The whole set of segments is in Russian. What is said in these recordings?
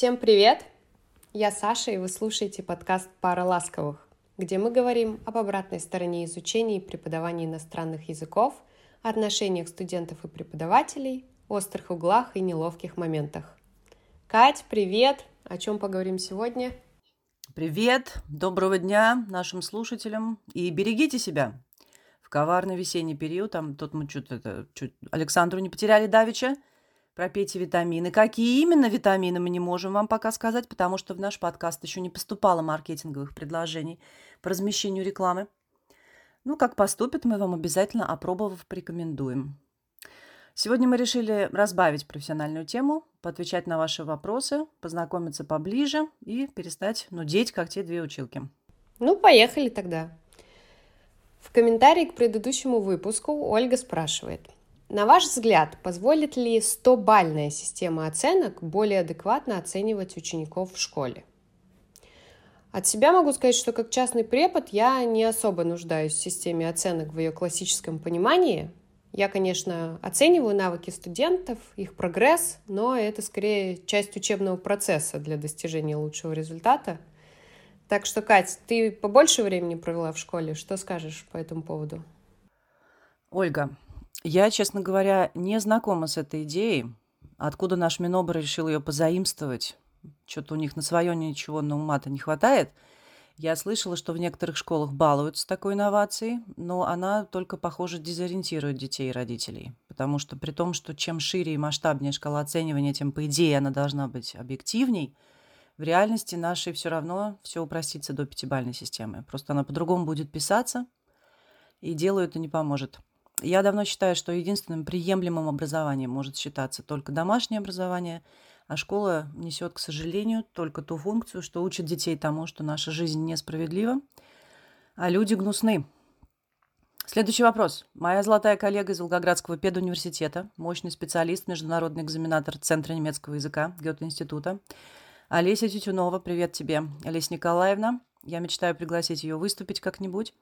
Всем привет! Я Саша, и вы слушаете подкаст «Пара ласковых», где мы говорим об обратной стороне изучения и преподавания иностранных языков, отношениях студентов и преподавателей, острых углах и неловких моментах. Кать, привет! О чем поговорим сегодня? Привет! Доброго дня нашим слушателям и берегите себя. В коварный весенний период, там тут мы что-то чуть Александру не потеряли давеча, пропейте витамины. Какие именно витамины мы не можем вам пока сказать, потому что в наш подкаст еще не поступало маркетинговых предложений по размещению рекламы. Ну, как поступит, мы вам обязательно, опробовав, порекомендуем. Сегодня мы решили разбавить профессиональную тему, поотвечать на ваши вопросы, познакомиться поближе и перестать нудеть, как те две училки. Ну, поехали тогда. В комментарии к предыдущему выпуску Ольга спрашивает. На ваш взгляд, позволит ли 100-бальная система оценок более адекватно оценивать учеников в школе? От себя могу сказать, что как частный препод я не особо нуждаюсь в системе оценок в ее классическом понимании, я, конечно, оцениваю навыки студентов, их прогресс, но это скорее часть учебного процесса для достижения лучшего результата. Так что, Кать, ты побольше времени провела в школе. Что скажешь по этому поводу? Ольга, я, честно говоря, не знакома с этой идеей. Откуда наш Минобр решил ее позаимствовать? Что-то у них на свое ничего на ума-то не хватает – я слышала, что в некоторых школах балуются такой инновацией, но она только, похоже, дезориентирует детей и родителей. Потому что при том, что чем шире и масштабнее шкала оценивания, тем, по идее, она должна быть объективней, в реальности нашей все равно все упростится до пятибальной системы. Просто она по-другому будет писаться, и делу это не поможет. Я давно считаю, что единственным приемлемым образованием может считаться только домашнее образование – а школа несет, к сожалению, только ту функцию, что учит детей тому, что наша жизнь несправедлива, а люди гнусны. Следующий вопрос. Моя золотая коллега из Волгоградского педуниверситета, мощный специалист, международный экзаменатор Центра немецкого языка Гёте-института. Олеся Тютюнова, привет тебе. Олеся Николаевна, я мечтаю пригласить ее выступить как-нибудь.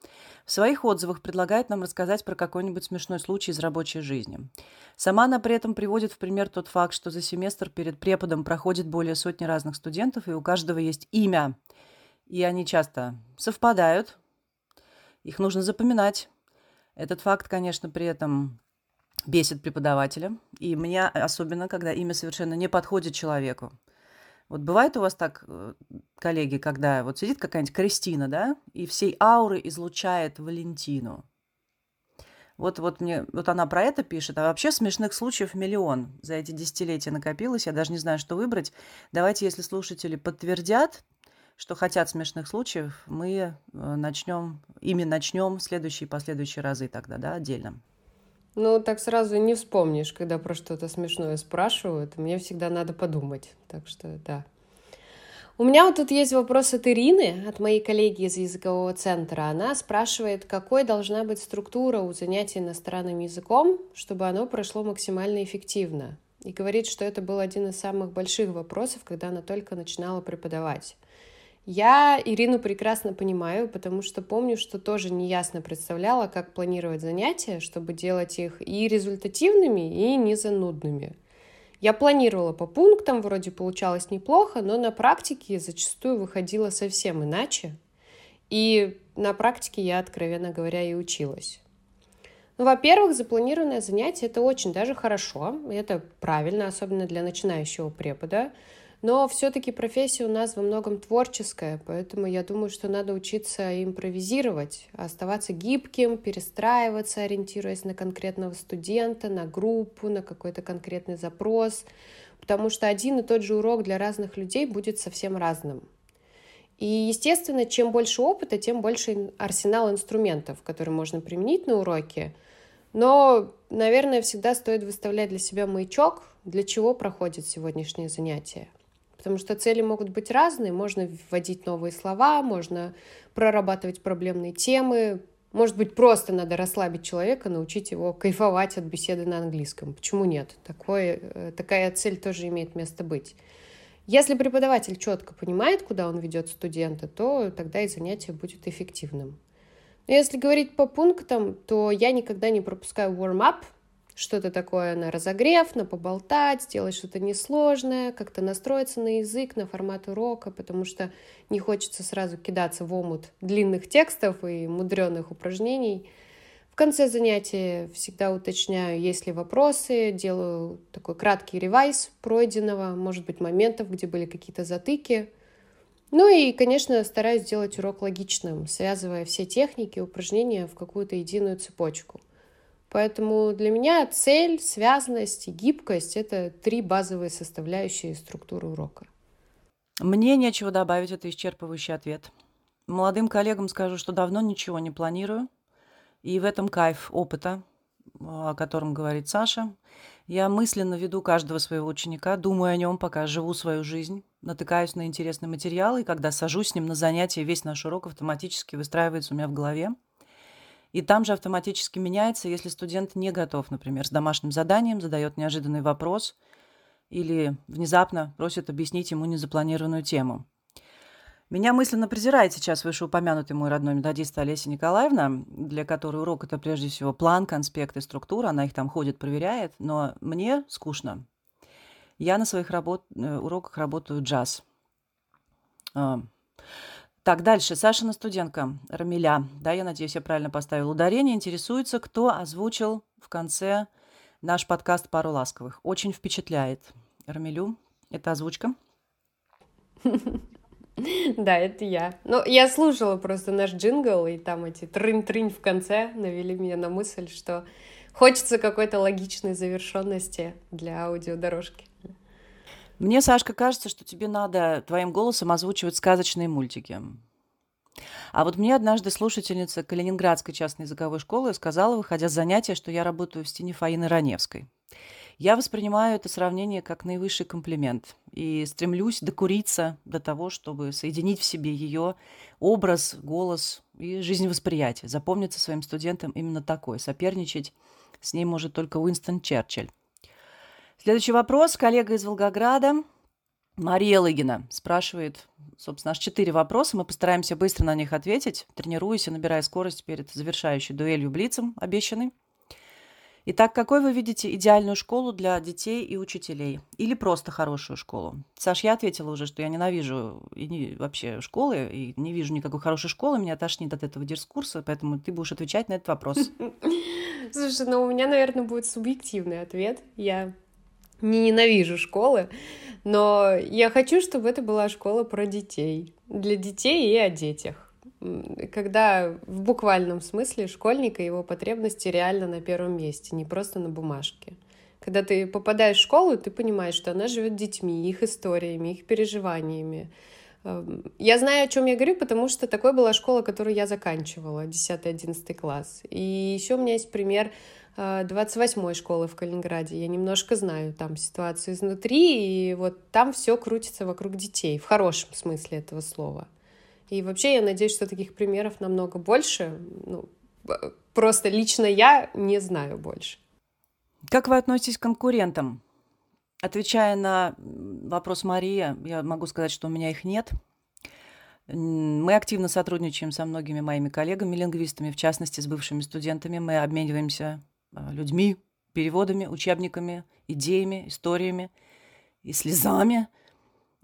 В своих отзывах предлагает нам рассказать про какой-нибудь смешной случай из рабочей жизни. Сама она при этом приводит в пример тот факт, что за семестр перед преподом проходит более сотни разных студентов, и у каждого есть имя. И они часто совпадают. Их нужно запоминать. Этот факт, конечно, при этом бесит преподавателя. И меня особенно, когда имя совершенно не подходит человеку. Вот бывает у вас так, э, коллеги, когда вот сидит какая-нибудь Кристина, да, и всей ауры излучает Валентину. Вот, вот, мне, вот она про это пишет, а вообще смешных случаев миллион за эти десятилетия накопилось, я даже не знаю, что выбрать. Давайте, если слушатели подтвердят, что хотят смешных случаев, мы э, начнем, ими начнем следующие и последующие разы тогда, да, отдельно. Ну, так сразу не вспомнишь, когда про что-то смешное спрашивают. Мне всегда надо подумать. Так что, да. У меня вот тут есть вопрос от Ирины, от моей коллеги из языкового центра. Она спрашивает, какой должна быть структура у занятий иностранным языком, чтобы оно прошло максимально эффективно. И говорит, что это был один из самых больших вопросов, когда она только начинала преподавать. Я Ирину прекрасно понимаю, потому что помню, что тоже неясно представляла, как планировать занятия, чтобы делать их и результативными, и не занудными. Я планировала по пунктам, вроде получалось неплохо, но на практике зачастую выходило совсем иначе. И на практике я, откровенно говоря, и училась. Ну, во-первых, запланированное занятие – это очень даже хорошо, это правильно, особенно для начинающего препода – но все-таки профессия у нас во многом творческая, поэтому я думаю, что надо учиться импровизировать, оставаться гибким, перестраиваться, ориентируясь на конкретного студента, на группу, на какой-то конкретный запрос, потому что один и тот же урок для разных людей будет совсем разным. И, естественно, чем больше опыта, тем больше арсенал инструментов, которые можно применить на уроке. Но, наверное, всегда стоит выставлять для себя маячок, для чего проходит сегодняшнее занятие. Потому что цели могут быть разные. Можно вводить новые слова, можно прорабатывать проблемные темы. Может быть, просто надо расслабить человека, научить его кайфовать от беседы на английском. Почему нет? Такое, э, такая цель тоже имеет место быть. Если преподаватель четко понимает, куда он ведет студента, то тогда и занятие будет эффективным. Но если говорить по пунктам, то я никогда не пропускаю warm-up. Что-то такое на разогрев, на поболтать, сделать что-то несложное, как-то настроиться на язык, на формат урока, потому что не хочется сразу кидаться в омут длинных текстов и мудреных упражнений. В конце занятия всегда уточняю, есть ли вопросы, делаю такой краткий ревайз пройденного, может быть, моментов, где были какие-то затыки. Ну и, конечно, стараюсь сделать урок логичным, связывая все техники, упражнения в какую-то единую цепочку. Поэтому для меня цель, связанность и гибкость — это три базовые составляющие структуры урока. Мне нечего добавить, это исчерпывающий ответ. Молодым коллегам скажу, что давно ничего не планирую, и в этом кайф опыта, о котором говорит Саша. Я мысленно веду каждого своего ученика, думаю о нем, пока живу свою жизнь, натыкаюсь на интересный материал, и когда сажусь с ним на занятия, весь наш урок автоматически выстраивается у меня в голове – и там же автоматически меняется, если студент не готов, например, с домашним заданием, задает неожиданный вопрос или внезапно просит объяснить ему незапланированную тему. Меня мысленно презирает сейчас вышеупомянутый мой родной методист Олеся Николаевна, для которой урок — это прежде всего план, конспект и структура. Она их там ходит, проверяет. Но мне скучно. Я на своих работ... Э, уроках работаю джаз. Так, дальше. Сашина студентка Рамиля. Да, я надеюсь, я правильно поставила ударение. Интересуется, кто озвучил в конце наш подкаст «Пару ласковых». Очень впечатляет. Рамилю, это озвучка? Да, это я. Ну, я слушала просто наш джингл, и там эти трынь-трынь в конце навели меня на мысль, что хочется какой-то логичной завершенности для аудиодорожки. Мне, Сашка, кажется, что тебе надо твоим голосом озвучивать сказочные мультики. А вот мне однажды слушательница Калининградской частной языковой школы сказала, выходя с занятия, что я работаю в стене Фаины Раневской. Я воспринимаю это сравнение как наивысший комплимент и стремлюсь докуриться до того, чтобы соединить в себе ее образ, голос и жизневосприятие. Запомниться своим студентам именно такой. Соперничать с ней может только Уинстон Черчилль. Следующий вопрос. Коллега из Волгограда. Мария Лыгина спрашивает, собственно, аж четыре вопроса. Мы постараемся быстро на них ответить, тренируясь и набирая скорость перед завершающей дуэлью Блицем, обещанной. Итак, какой вы видите идеальную школу для детей и учителей? Или просто хорошую школу? Саш, я ответила уже, что я ненавижу и не, вообще школы, и не вижу никакой хорошей школы, меня тошнит от этого дискурса, поэтому ты будешь отвечать на этот вопрос. Слушай, ну у меня, наверное, будет субъективный ответ. Я не ненавижу школы, но я хочу, чтобы это была школа про детей, для детей и о детях. Когда в буквальном смысле школьника его потребности реально на первом месте, не просто на бумажке. Когда ты попадаешь в школу, ты понимаешь, что она живет детьми, их историями, их переживаниями. Эм, я знаю, о чем я говорю, потому что такой была школа, которую я заканчивала, 10-11 класс. И еще у меня есть пример 28-й э, школы в Калининграде. Я немножко знаю там ситуацию изнутри, и вот там все крутится вокруг детей, в хорошем смысле этого слова. И вообще я надеюсь, что таких примеров намного больше. Ну, просто лично я не знаю больше. Как вы относитесь к конкурентам? Отвечая на вопрос Марии, я могу сказать, что у меня их нет. Мы активно сотрудничаем со многими моими коллегами-лингвистами, в частности, с бывшими студентами. Мы обмениваемся а, людьми, переводами, учебниками, идеями, историями и слезами.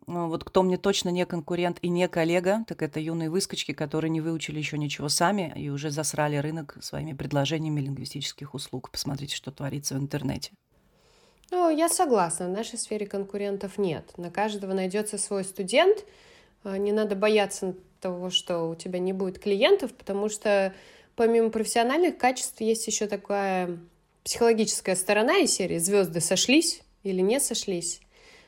Ну, вот кто мне точно не конкурент и не коллега, так это юные выскочки, которые не выучили еще ничего сами и уже засрали рынок своими предложениями лингвистических услуг. Посмотрите, что творится в интернете. Ну, я согласна, в нашей сфере конкурентов нет. На каждого найдется свой студент. А, не надо бояться того, что у тебя не будет клиентов, потому что помимо профессиональных качеств есть еще такая психологическая сторона из серии «Звезды сошлись или не сошлись».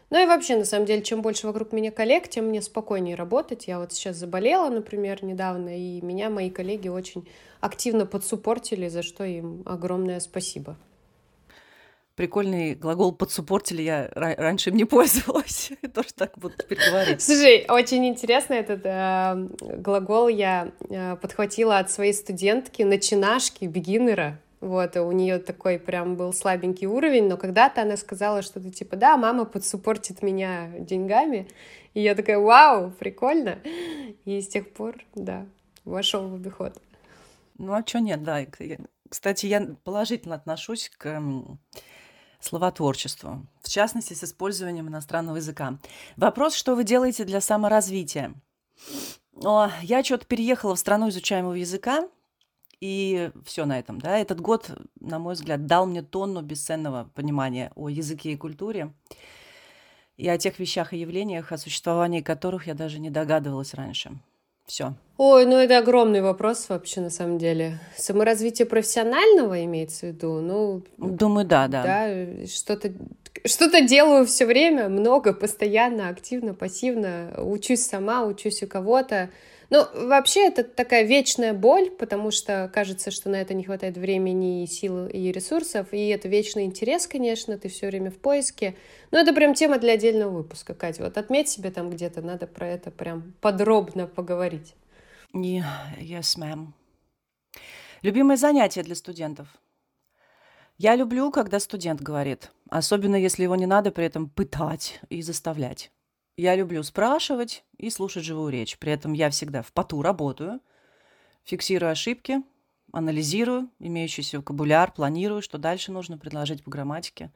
Ну и вообще, на самом деле, чем больше вокруг меня коллег, тем мне спокойнее работать. Я вот сейчас заболела, например, недавно, и меня мои коллеги очень активно подсупортили, за что им огромное спасибо. Прикольный глагол «подсупортили» я раньше им не пользовалась. Тоже так буду теперь говорить. Слушай, очень интересно этот э, глагол я э, подхватила от своей студентки, начинашки, бигинера. Вот, у нее такой прям был слабенький уровень, но когда-то она сказала что-то типа, да, мама подсупортит меня деньгами. И я такая, вау, прикольно. И с тех пор, да, вошел в обиход. Ну, а что нет, да. Кстати, я положительно отношусь к словотворчеству, в частности, с использованием иностранного языка. Вопрос, что вы делаете для саморазвития? О, я что-то переехала в страну изучаемого языка, и все на этом, да. Этот год, на мой взгляд, дал мне тонну бесценного понимания о языке и культуре, и о тех вещах и явлениях, о существовании которых я даже не догадывалась раньше. Все. Ой, ну это огромный вопрос вообще на самом деле. Саморазвитие профессионального имеется в виду? Ну, Думаю, да, да. да, что-то что-то делаю все время, много, постоянно, активно, пассивно, учусь сама, учусь у кого-то. Ну, вообще, это такая вечная боль, потому что кажется, что на это не хватает времени и сил, и ресурсов, и это вечный интерес, конечно, ты все время в поиске. Но это прям тема для отдельного выпуска, Катя. Вот отметь себе там где-то, надо про это прям подробно поговорить. Yeah, yes, ma'am. Любимое занятие для студентов? Я люблю, когда студент говорит, особенно если его не надо при этом пытать и заставлять. Я люблю спрашивать и слушать живую речь. При этом я всегда в поту работаю, фиксирую ошибки, анализирую имеющийся вокабуляр, планирую, что дальше нужно предложить по грамматике.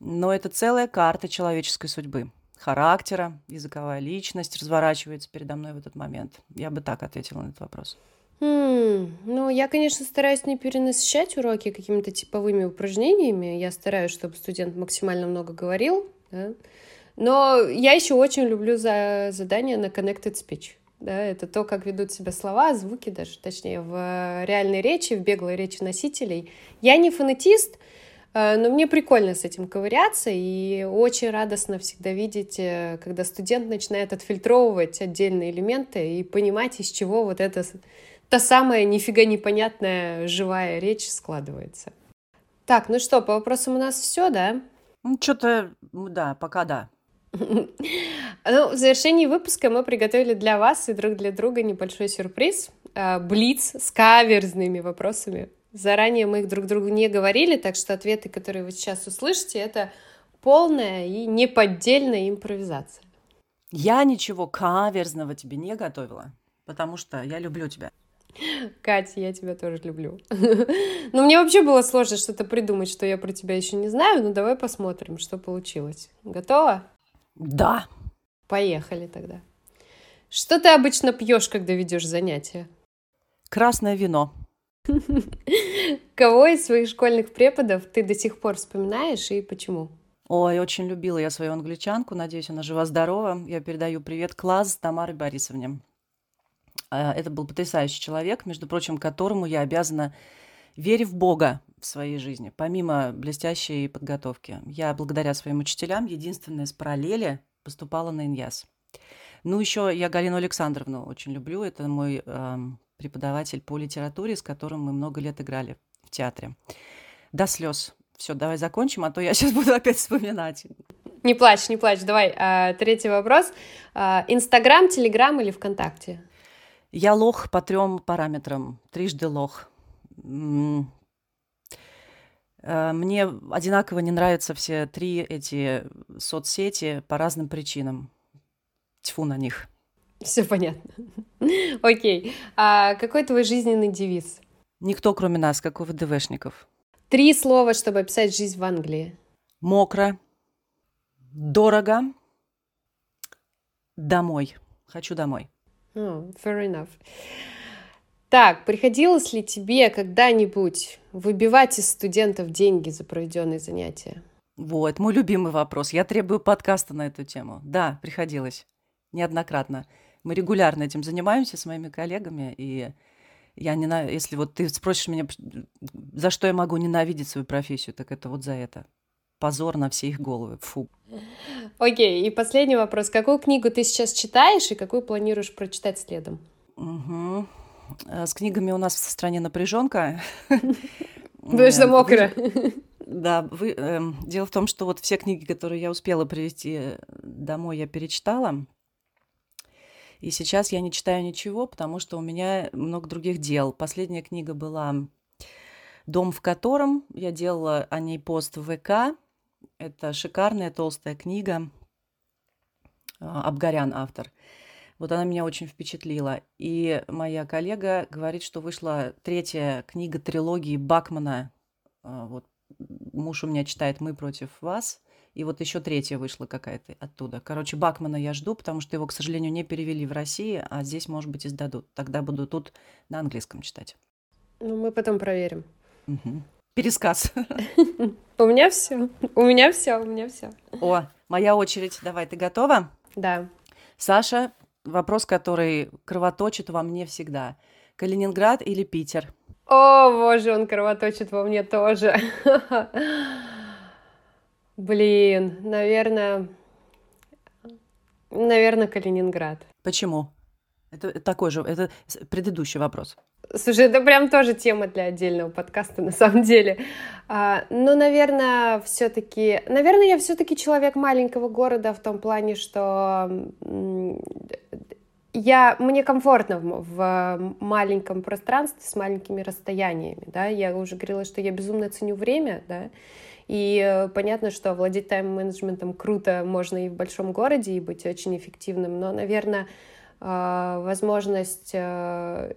Но это целая карта человеческой судьбы, характера, языковая личность разворачивается передо мной в этот момент. Я бы так ответила на этот вопрос. Хм, ну, я, конечно, стараюсь не перенасыщать уроки какими-то типовыми упражнениями. Я стараюсь, чтобы студент максимально много говорил, да? Но я еще очень люблю за задания на Connected Speech. Да, это то, как ведут себя слова, звуки даже, точнее, в реальной речи, в беглой речи носителей. Я не фонетист, э, но мне прикольно с этим ковыряться, и очень радостно всегда видеть, э, когда студент начинает отфильтровывать отдельные элементы и понимать, из чего вот эта та самая нифига непонятная живая речь складывается. Так, ну что, по вопросам у нас все, да? Ну, что-то, да, пока да. Ну, в завершении выпуска мы приготовили для вас и друг для друга небольшой сюрприз. А, блиц с каверзными вопросами. Заранее мы их друг другу не говорили, так что ответы, которые вы сейчас услышите, это полная и неподдельная импровизация. Я ничего каверзного тебе не готовила, потому что я люблю тебя. Катя, я тебя тоже люблю. Ну, мне вообще было сложно что-то придумать, что я про тебя еще не знаю, но давай посмотрим, что получилось. Готова? Да. Поехали тогда. Что ты обычно пьешь, когда ведешь занятия? Красное вино. Кого из своих школьных преподов ты до сих пор вспоминаешь и почему? Ой, очень любила я свою англичанку. Надеюсь, она жива-здорова. Я передаю привет класс Тамары Борисовне. А, это был потрясающий человек, между прочим, которому я обязана вере в Бога в своей жизни, помимо блестящей подготовки. Я благодаря своим учителям единственная с параллели поступала на ИНЯС. Ну, еще я Галину Александровну очень люблю. Это мой э, преподаватель по литературе, с которым мы много лет играли в театре. До слез. Все, давай закончим, а то я сейчас буду опять вспоминать. Не плачь, не плачь. Давай, а, третий вопрос. А, Инстаграм, Телеграм или ВКонтакте? Я лох по трем параметрам. Трижды лох. Э, мне одинаково не нравятся все три эти соцсети по разным причинам. Тьфу на них. Все понятно. Окей. А какой твой жизненный девиз? Никто, кроме нас, как у ВДВшников. Три слова, чтобы описать жизнь в Англии. Мокро, дорого, домой. Хочу домой. Oh, fair enough. Так, приходилось ли тебе когда-нибудь выбивать из студентов деньги за проведенные занятия? Вот, мой любимый вопрос. Я требую подкаста на эту тему. Да, приходилось. Неоднократно. Мы регулярно этим занимаемся с моими коллегами, и я не на... если вот ты спросишь меня, за что я могу ненавидеть свою профессию, так это вот за это. Позор на все их головы. Фу. Окей, и последний вопрос. Какую книгу ты сейчас читаешь и какую планируешь прочитать следом? Угу. С книгами у нас в стране напряженка. Потому что мокро. Да, вы, э, дело в том, что вот все книги, которые я успела привезти домой, я перечитала. И сейчас я не читаю ничего, потому что у меня много других дел. Последняя книга была «Дом в котором». Я делала о ней пост в ВК. Это шикарная толстая книга. Абгарян автор. Вот она меня очень впечатлила. И моя коллега говорит, что вышла третья книга трилогии Бакмана. А, вот муж у меня читает «Мы против вас». И вот еще третья вышла какая-то оттуда. Короче, Бакмана я жду, потому что его, к сожалению, не перевели в России, а здесь, может быть, издадут. Тогда буду тут на английском читать. Ну, мы потом проверим. Угу. Пересказ. У меня все. У меня все, у меня все. О, моя очередь. Давай, ты готова? Да. Саша, вопрос, который кровоточит во мне всегда. Калининград или Питер? О, боже, он кровоточит во мне тоже. Блин, наверное, наверное, Калининград. Почему? Это такой же, это предыдущий вопрос. Слушай, это прям тоже тема для отдельного подкаста, на самом деле. А, ну, наверное, все-таки, наверное, я все-таки человек маленького города в том плане, что я, мне комфортно в, в маленьком пространстве с маленькими расстояниями, да, я уже говорила, что я безумно ценю время, да, и э, понятно, что владеть тайм-менеджментом круто можно и в большом городе, и быть очень эффективным, но, наверное, э, возможность э,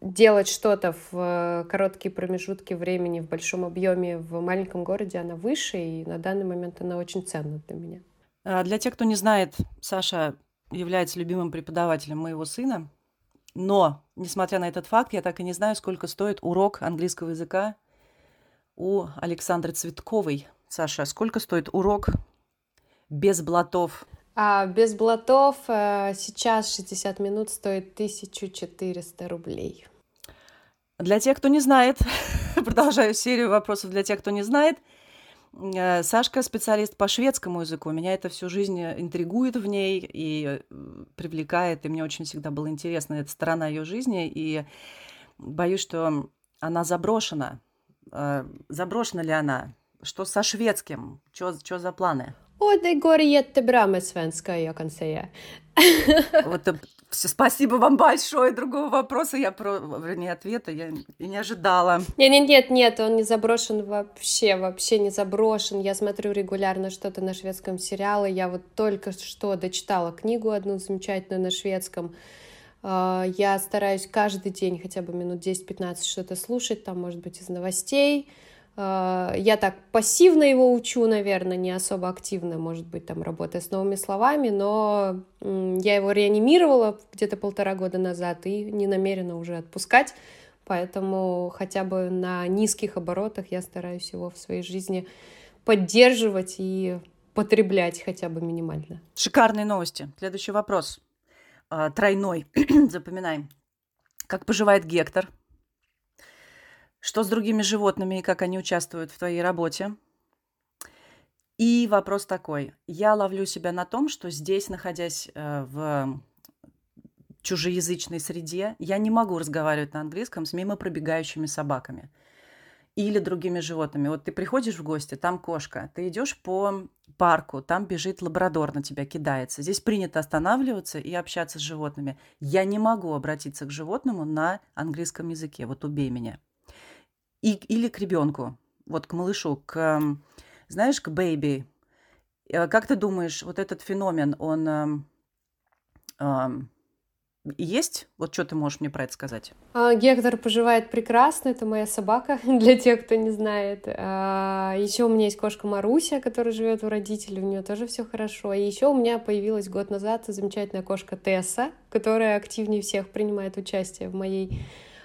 делать что-то в короткие промежутки времени, в большом объеме, в маленьком городе, она выше, и на данный момент она очень ценна для меня. А для тех, кто не знает, Саша является любимым преподавателем моего сына, но, несмотря на этот факт, я так и не знаю, сколько стоит урок английского языка у Александры Цветковой. Саша, сколько стоит урок без блатов? А без блатов э, сейчас 60 минут стоит 1400 рублей. Для тех, кто не знает, продолжаю серию вопросов для тех, кто не знает. Э, Сашка специалист по шведскому языку. Меня это всю жизнь интригует в ней и э, привлекает. И мне очень всегда было интересно эта сторона ее жизни. И боюсь, что она заброшена. Э, заброшена ли она? Что со шведским? Что за планы? Och det går jättebra med svenska, jag kan säga. Вот, э, спасибо вам большое. Другого вопроса я про, вернее, ответа я и не ожидала. Нет, нет, нет, нет, он не заброшен вообще, вообще не заброшен. Я смотрю регулярно что-то на шведском сериале. Я вот только что дочитала книгу одну замечательную на шведском. А, я стараюсь каждый день хотя бы минут 10-15 что-то слушать, там, может быть, из новостей. А, я так пассивно его учу, наверное, не особо активно, может быть, там, работая с новыми словами, но я его реанимировала где-то полтора года назад и не намерена уже отпускать, поэтому хотя бы на низких оборотах я стараюсь его в своей жизни поддерживать и потреблять хотя бы минимально. Шикарные новости. Следующий вопрос. А, тройной. Запоминаем. Как поживает Гектор? Что с другими животными и как они участвуют в твоей работе? И вопрос такой. Я ловлю себя на том, что здесь, находясь э, в чужеязычной среде, я не могу разговаривать на английском с мимо пробегающими собаками или другими животными. Вот ты приходишь в гости, там кошка, ты идешь по парку, там бежит лабрадор на тебя кидается. Здесь принято останавливаться и общаться с животными. Я не могу обратиться к животному на английском языке. Вот убей меня. И, или к ребенку, вот к малышу, к, знаешь, к бэйби. Э, как ты думаешь, вот этот феномен, он эм, эм, есть? Вот что ты можешь мне про это сказать? А, Гектор поживает прекрасно, это моя собака, для тех, кто не знает. А, еще у меня есть кошка Маруся, которая живет у родителей, у нее тоже все хорошо. И еще у меня появилась год назад замечательная кошка Тесса, которая активнее всех принимает участие в моей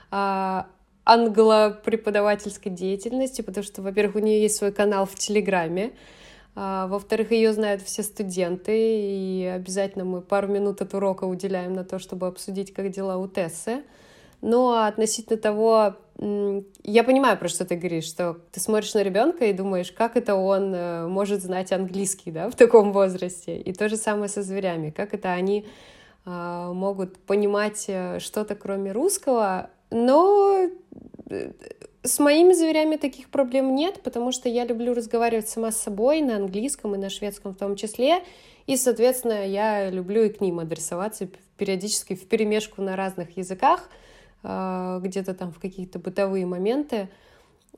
а, англо-преподавательской деятельности, потому что, во-первых, у нее есть свой канал в Телеграме, а, во-вторых, ее знают все студенты, и обязательно мы пару минут от урока уделяем на то, чтобы обсудить, как дела у Тессы. Но относительно того, я понимаю, про что ты говоришь, что ты смотришь на ребенка и думаешь, как это он э, может знать английский да, в таком возрасте. И то же самое со зверями, как это они а, могут понимать э, что-то кроме русского, но э, с моими зверями таких проблем нет, потому что я люблю разговаривать сама с собой на английском и на шведском в том числе. И, соответственно, я люблю и к ним адресоваться периодически в перемешку на разных языках, а, где-то там в какие-то бытовые моменты.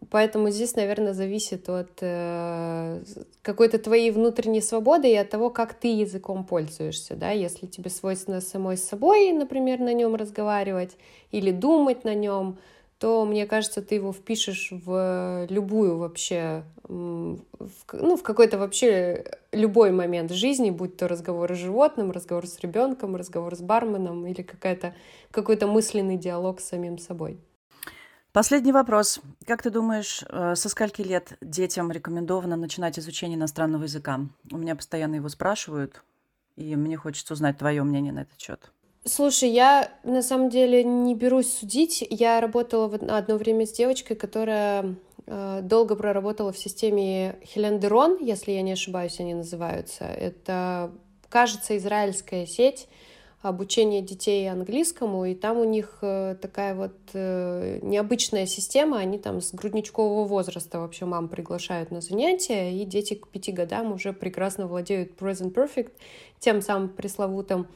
Поэтому здесь, наверное, зависит от э, какой-то твоей внутренней свободы и от того, как ты языком пользуешься, да, если тебе свойственно самой с собой, например, на нем разговаривать или думать на нем, то, мне кажется, ты его впишешь в любую вообще, в, ну, в какой-то вообще любой момент жизни, будь то разговор с животным, разговор с ребенком, разговор с барменом или какая-то, какой-то мысленный диалог с самим собой. Последний вопрос. Как ты думаешь, э, со скольки лет детям рекомендовано начинать изучение иностранного языка? У меня постоянно его спрашивают, и мне хочется узнать твое мнение на этот счет. Слушай, я на самом деле не берусь судить. Я работала в одно время с девочкой, которая э, долго проработала в системе Хелендерон, если я не ошибаюсь, они называются. Это, кажется, израильская сеть обучения детей английскому, и там у них э, такая вот э, необычная система, они там с грудничкового возраста вообще мам приглашают на занятия, и дети к пяти годам уже прекрасно владеют present perfect, тем самым пресловутым.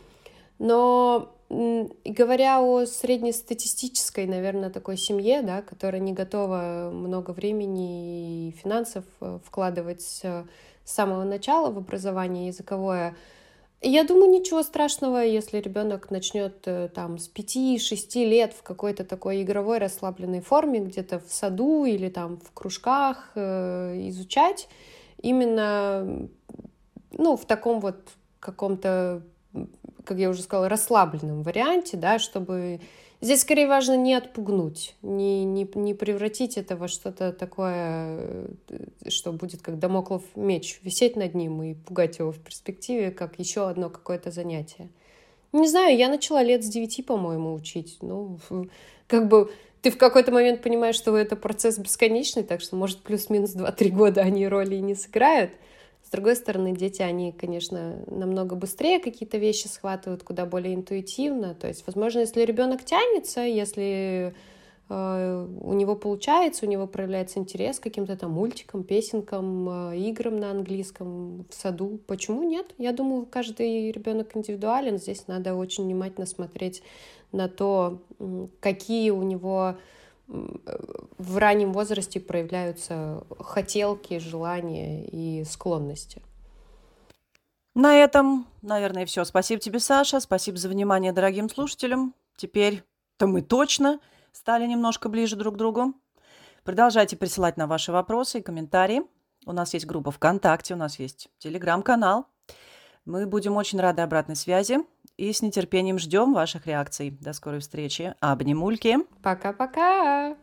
Но говоря о среднестатистической, наверное, такой семье, да, которая не готова много времени и финансов э, вкладывать с самого начала в образование языковое, я думаю, ничего страшного, если ребенок начнет э, там с 5-6 лет в какой-то такой игровой расслабленной форме, где-то в саду или там в кружках э, изучать именно ну, в таком вот каком-то как я уже сказала, расслабленном варианте, да, чтобы... Здесь скорее важно не отпугнуть, не, не, не превратить это во что-то такое, э, что будет как домоклов меч, висеть над ним и пугать его в перспективе, как еще одно какое-то занятие. Не знаю, я начала лет с девяти, по-моему, учить. Ну, как бы ты в какой-то момент понимаешь, что это процесс бесконечный, так что, может, плюс-минус 2-3 года они роли не сыграют. Другой стороны, дети, они, конечно, намного быстрее какие-то вещи схватывают, куда более интуитивно. То есть, возможно, если ребенок тянется, если э, у него получается, у него проявляется интерес к каким-то там мультикам, песенкам, э, играм на английском в саду, почему нет? Я думаю, каждый ребенок индивидуален. Здесь надо очень внимательно смотреть на то, какие у него в раннем возрасте проявляются хотелки, желания и склонности. На этом, наверное, все. Спасибо тебе, Саша. Спасибо за внимание дорогим слушателям. Теперь-то мы точно стали немножко ближе друг к другу. Продолжайте присылать на ваши вопросы и комментарии. У нас есть группа ВКонтакте, у нас есть телеграм-канал. Мы будем очень рады обратной связи и с нетерпением ждем ваших реакций. До скорой встречи. Обнимульки. Пока-пока.